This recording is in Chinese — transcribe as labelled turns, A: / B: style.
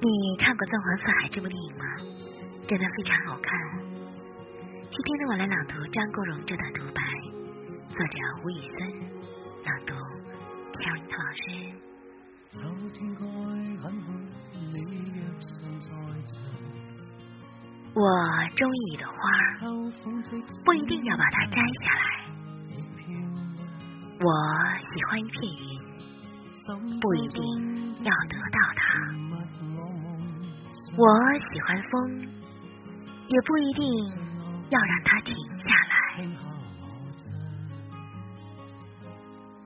A: 你看过《纵横四海》这部电影吗？真的非常好看。今天呢，我来朗读张国荣这段独白，作者吴宇森，朗读 Karen 老师。我中意你的花，不一定要把它摘下来。我喜欢一片云，不一定要得到它。我喜欢风，也不一定要让它停下来。